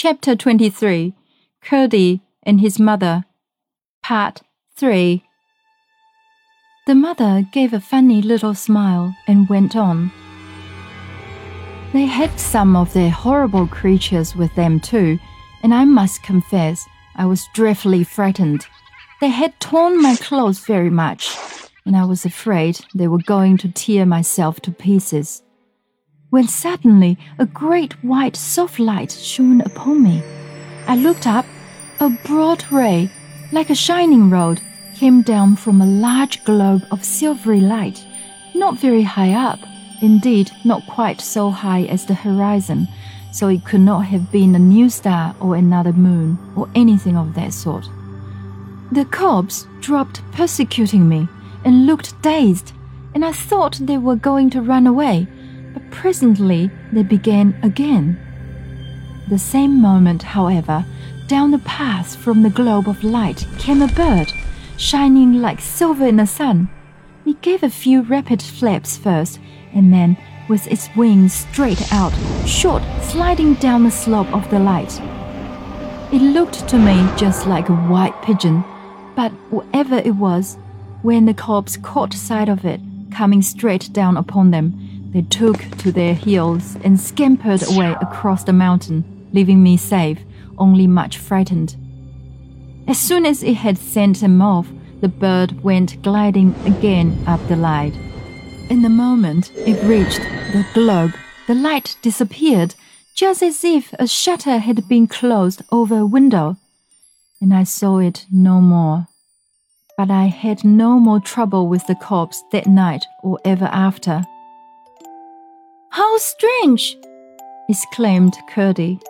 Chapter 23 Curdie and His Mother, Part 3 The mother gave a funny little smile and went on. They had some of their horrible creatures with them too, and I must confess I was dreadfully frightened. They had torn my clothes very much, and I was afraid they were going to tear myself to pieces when suddenly a great white soft light shone upon me. I looked up. A broad ray, like a shining rod, came down from a large globe of silvery light, not very high up, indeed, not quite so high as the horizon, so it could not have been a new star or another moon or anything of that sort. The cobs dropped persecuting me and looked dazed, and I thought they were going to run away presently they began again. The same moment, however, down the path from the globe of light came a bird, shining like silver in the sun. It gave a few rapid flaps first, and then, with its wings straight out, shot sliding down the slope of the light. It looked to me just like a white pigeon, but whatever it was, when the cobs caught sight of it coming straight down upon them, they took to their heels and scampered away across the mountain, leaving me safe, only much frightened. As soon as it had sent them off, the bird went gliding again up the light. In the moment it reached the globe, the light disappeared, just as if a shutter had been closed over a window, and I saw it no more. But I had no more trouble with the cobs that night or ever after. How strange! exclaimed Curdie.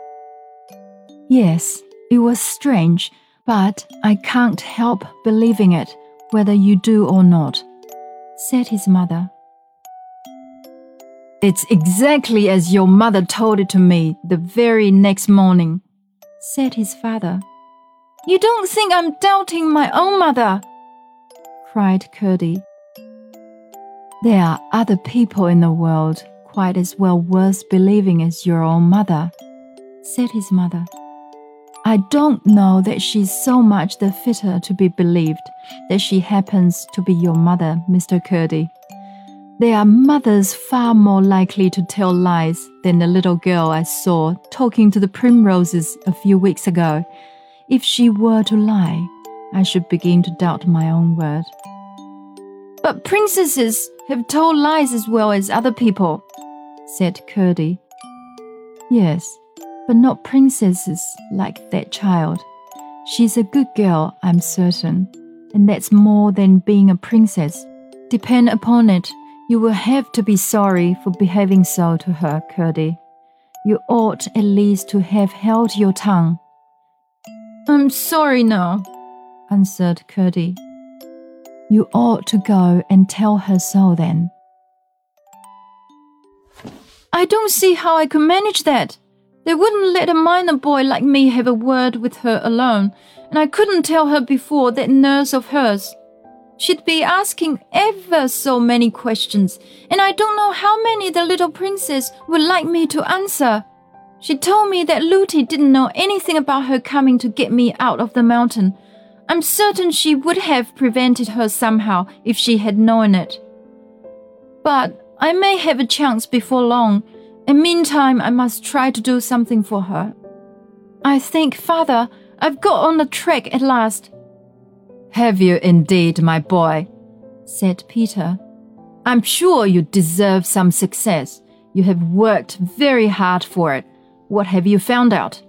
Yes, it was strange, but I can't help believing it, whether you do or not, said his mother. It's exactly as your mother told it to me the very next morning, said his father. You don't think I'm doubting my own mother? cried Curdie. There are other people in the world quite as well worth believing as your own mother, said his mother. I don't know that she's so much the fitter to be believed that she happens to be your mother, Mr. Curdie. There are mothers far more likely to tell lies than the little girl I saw talking to the primroses a few weeks ago. If she were to lie, I should begin to doubt my own word. But princesses have told lies as well as other people, said Curdie. Yes, but not princesses like that child. She's a good girl, I'm certain, and that's more than being a princess. Depend upon it, you will have to be sorry for behaving so to her, Curdie. You ought at least to have held your tongue. I'm sorry now, answered Curdie. You ought to go and tell her so then. I don't see how I could manage that. They wouldn't let a miner boy like me have a word with her alone, and I couldn't tell her before that nurse of hers. She'd be asking ever so many questions, and I don't know how many the little princess would like me to answer. She told me that Lootie didn't know anything about her coming to get me out of the mountain. I'm certain she would have prevented her somehow if she had known it. But I may have a chance before long, and meantime I must try to do something for her. I think, father, I've got on the track at last. Have you indeed, my boy? said Peter. I'm sure you deserve some success. You have worked very hard for it. What have you found out?